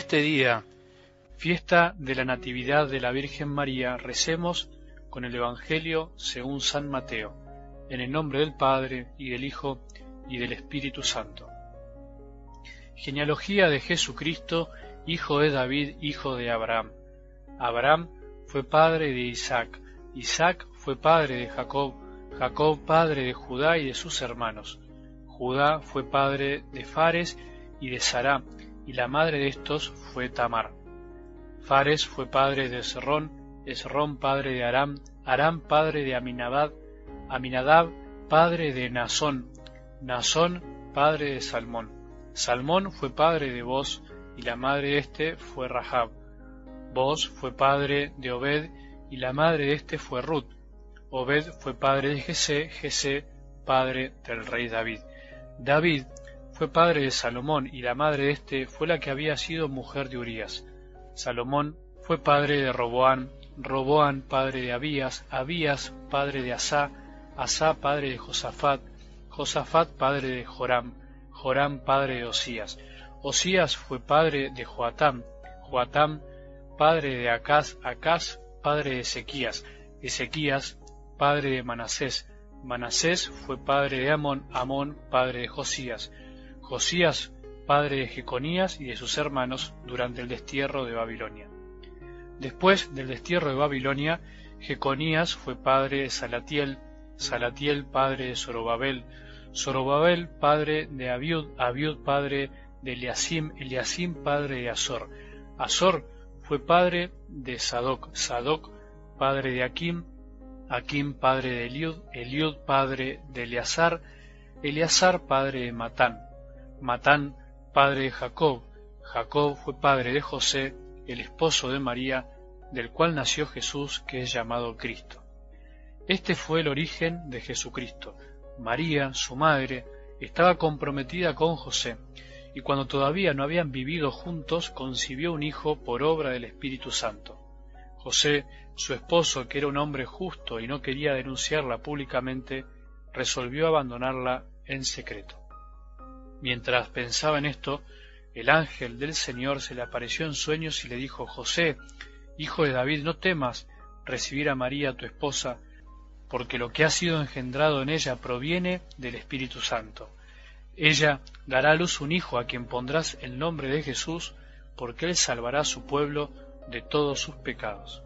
este día, fiesta de la Natividad de la Virgen María, recemos con el Evangelio según San Mateo, en el nombre del Padre, y del Hijo, y del Espíritu Santo. Genealogía de Jesucristo, hijo de David, hijo de Abraham. Abraham fue padre de Isaac, Isaac fue padre de Jacob, Jacob padre de Judá y de sus hermanos. Judá fue padre de Fares y de Sará, y la madre de estos fue Tamar. Fares fue padre de Esrón, Esrón padre de Aram, Aram padre de Aminadab, Aminadab padre de Nazón, Nazón padre de Salmón. Salmón fue padre de Boz, y la madre de éste fue Rahab. Boz fue padre de Obed, y la madre de éste fue Ruth. Obed fue padre de Jesé, Jesé padre del rey David. David fue padre de Salomón, y la madre de éste fue la que había sido mujer de Urías. Salomón fue padre de Roboán, Roboán padre de Abías, Abías padre de Asá, Asá padre de Josafat, Josafat padre de Joram, Joram padre de Osías. Osías fue padre de Joatam, Joatam padre de Acaz, Acaz padre de Ezequías, Ezequías, padre de Manasés, Manasés fue padre de Amón, Amón, padre de Josías, Josías, padre de Jeconías y de sus hermanos durante el destierro de Babilonia. Después del destierro de Babilonia, Jeconías fue padre de Salatiel, Salatiel padre de Zorobabel, Zorobabel padre de Abiud, Abiud padre de Eliasim, Eliasim padre de Azor, Azor fue padre de Sadoc, Sadoc padre de Akim, Akim padre de Eliud, Eliud padre de Eleazar, Eleazar padre de Matán, Matán padre de Jacob, Jacob fue padre de José, el esposo de María, del cual nació Jesús, que es llamado Cristo. Este fue el origen de Jesucristo. María, su madre, estaba comprometida con José, y cuando todavía no habían vivido juntos, concibió un hijo por obra del Espíritu Santo. José, su esposo, que era un hombre justo y no quería denunciarla públicamente, resolvió abandonarla en secreto. Mientras pensaba en esto, el ángel del Señor se le apareció en sueños y le dijo, José, hijo de David, no temas recibir a María tu esposa, porque lo que ha sido engendrado en ella proviene del Espíritu Santo. Ella dará a luz un hijo a quien pondrás el nombre de Jesús, porque él salvará a su pueblo de todos sus pecados.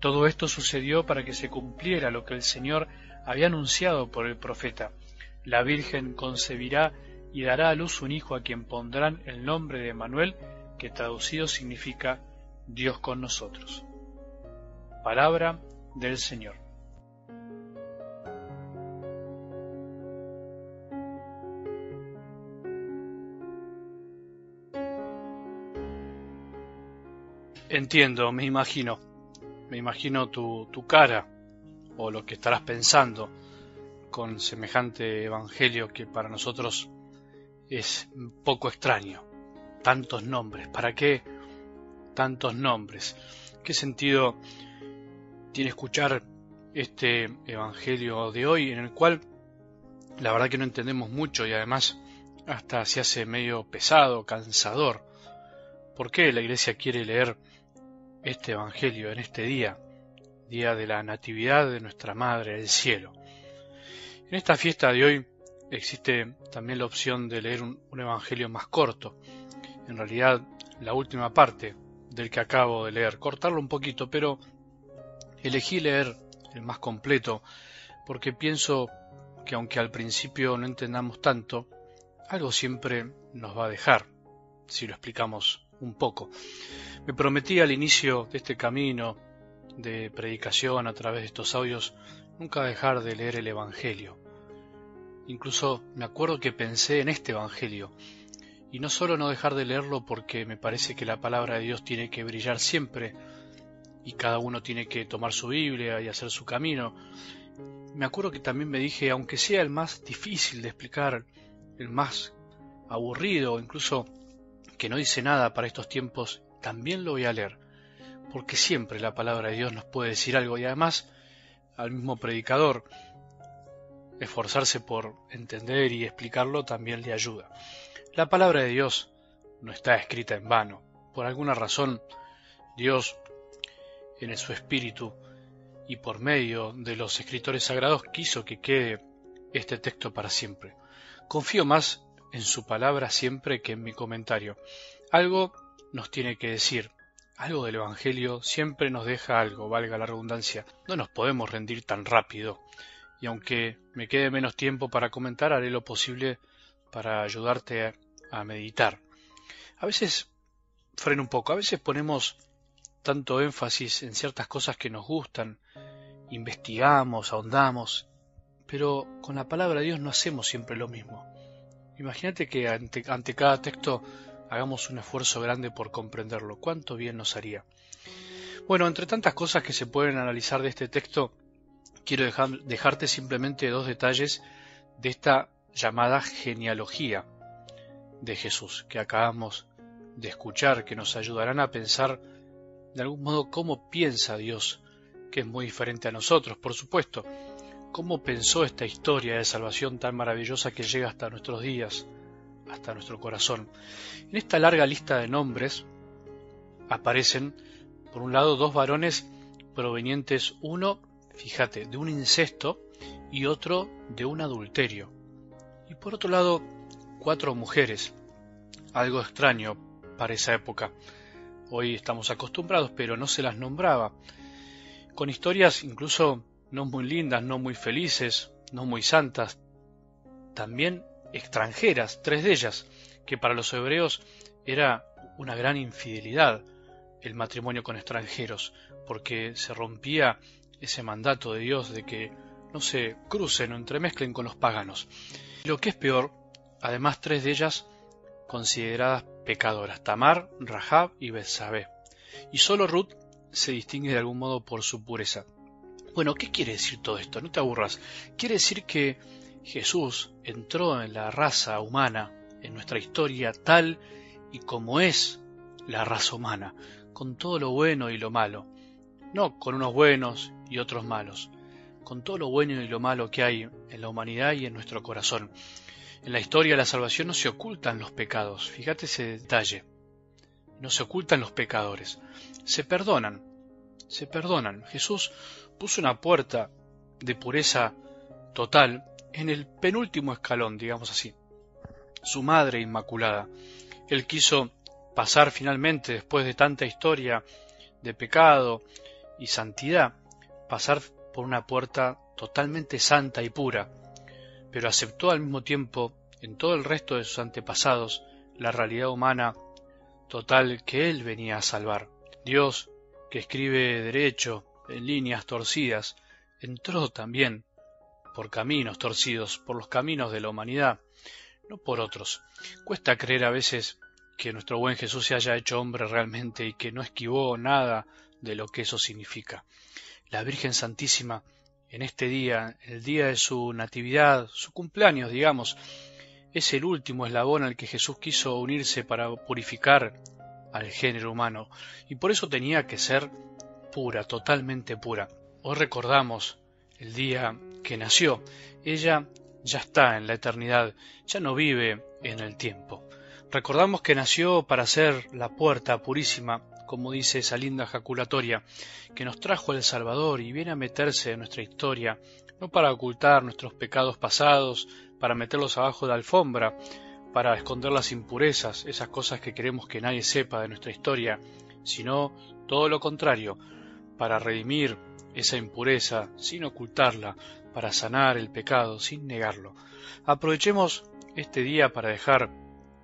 Todo esto sucedió para que se cumpliera lo que el Señor había anunciado por el profeta. La Virgen concebirá y dará a luz un hijo a quien pondrán el nombre de Manuel, que traducido significa Dios con nosotros. Palabra del Señor. Entiendo, me imagino. Me imagino tu, tu cara o lo que estarás pensando con semejante evangelio que para nosotros es un poco extraño. Tantos nombres, ¿para qué tantos nombres? ¿Qué sentido tiene escuchar este evangelio de hoy en el cual la verdad que no entendemos mucho y además hasta se hace medio pesado, cansador? ¿Por qué la iglesia quiere leer este Evangelio en este día, día de la Natividad de nuestra Madre del Cielo. En esta fiesta de hoy existe también la opción de leer un, Evangelio más corto, en realidad la última parte del que acabo de leer, cortarlo un poquito, pero elegí leer el más completo porque pienso que aunque al principio no entendamos tanto, algo siempre nos va a dejar si lo explicamos un poco. Me prometí al inicio de este camino de predicación a través de estos audios nunca dejar de leer el Evangelio. Incluso me acuerdo que pensé en este Evangelio, y no solo no dejar de leerlo porque me parece que la palabra de Dios tiene que brillar siempre, y cada uno tiene que tomar su Biblia y hacer su camino, me acuerdo que también me dije, aunque sea el más difícil de explicar, el más aburrido, incluso que no dice nada para estos tiempos, también lo voy a leer, porque siempre la palabra de Dios nos puede decir algo y además al mismo predicador esforzarse por entender y explicarlo también le ayuda. La palabra de Dios no está escrita en vano. Por alguna razón, Dios, en su espíritu y por medio de los escritores sagrados, quiso que quede este texto para siempre. Confío más en su palabra siempre que en mi comentario. Algo nos tiene que decir, algo del Evangelio siempre nos deja algo, valga la redundancia. No nos podemos rendir tan rápido. Y aunque me quede menos tiempo para comentar, haré lo posible para ayudarte a, meditar. A veces freno un poco, a veces ponemos tanto énfasis en ciertas cosas que nos gustan, investigamos, ahondamos, pero con la palabra de Dios no hacemos siempre lo mismo. Imagínate que ante, ante cada texto hagamos un esfuerzo grande por comprenderlo. ¿Cuánto bien nos haría? Bueno, entre tantas cosas que se pueden analizar de este texto, quiero dejarte simplemente dos detalles de esta llamada genealogía de Jesús que acabamos de escuchar, que nos ayudarán a pensar de algún modo cómo piensa Dios, que es muy diferente a nosotros, por supuesto, cómo pensó esta historia de salvación tan maravillosa que llega hasta nuestros días, hasta nuestro corazón. En esta larga lista de nombres aparecen, por un lado, dos varones provenientes, uno, fíjate, de un incesto y otro de un adulterio. Y por otro lado, cuatro mujeres, algo extraño para esa época. Hoy estamos acostumbrados, pero no se las nombraba. Con historias incluso no muy lindas, no muy felices, no muy santas. También extranjeras, tres de ellas, que para los hebreos era una gran infidelidad el matrimonio con extranjeros, porque se rompía ese mandato de Dios de que no se crucen o entremezclen con los paganos. lo que es peor, además tres de ellas consideradas pecadoras, Tamar, Rahab y Betsabé. Y solo Ruth se distingue de algún modo por su pureza. Bueno, ¿qué quiere decir todo esto? No te aburras. Quiere decir que Jesús entró en la raza humana, en nuestra historia tal y como es la raza humana, con todo lo bueno y lo malo, no con unos buenos y otros malos, con todo lo bueno y lo malo que hay en la humanidad y en nuestro corazón. En la historia de la salvación no se ocultan los pecados, fíjate ese detalle, no se ocultan los pecadores, se perdonan, se perdonan. Jesús puso una puerta de pureza total en el penúltimo escalón, digamos así, su madre inmaculada. Él quiso pasar finalmente, después de tanta historia de pecado y santidad, pasar por una puerta totalmente santa y pura, pero aceptó al mismo tiempo, en todo el resto de sus antepasados, la realidad humana total que él venía a salvar. Dios, que escribe derecho, en líneas torcidas, entró también por caminos torcidos, por los caminos de la humanidad, no por otros. Cuesta creer a veces que nuestro buen Jesús se haya hecho hombre realmente y que no esquivó nada de lo que eso significa. La Virgen Santísima, en este día, el día de su natividad, su cumpleaños, digamos, es el último eslabón al que Jesús quiso unirse para purificar al género humano, y por eso tenía que ser pura, totalmente pura. Hoy recordamos el día que nació. Ella ya está en la eternidad, ya no vive en el tiempo. Recordamos que nació para ser la puerta purísima, como dice esa linda jaculatoria, que nos trajo el Salvador y viene a meterse en nuestra historia, no para ocultar nuestros pecados pasados, para meterlos abajo de la alfombra, para esconder las impurezas, esas cosas que queremos que nadie sepa de nuestra historia, sino todo lo contrario, para redimir esa impureza sin ocultarla, para sanar el pecado sin negarlo. Aprovechemos este día para dejar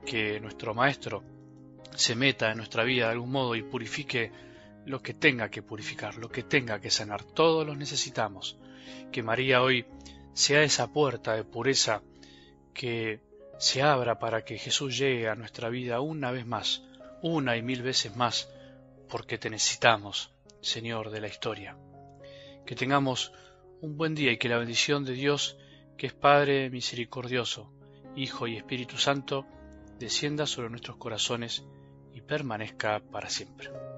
que nuestro Maestro se meta en nuestra vida de algún modo y purifique lo que tenga que purificar, lo que tenga que sanar. Todos los necesitamos. Que María hoy sea esa puerta de pureza que se abra para que Jesús llegue a nuestra vida una vez más, una y mil veces más, porque te necesitamos, Señor de la historia. Que tengamos un buen día y que la bendición de Dios, que es Padre misericordioso, Hijo y Espíritu Santo, descienda sobre nuestros corazones permanezca para siempre.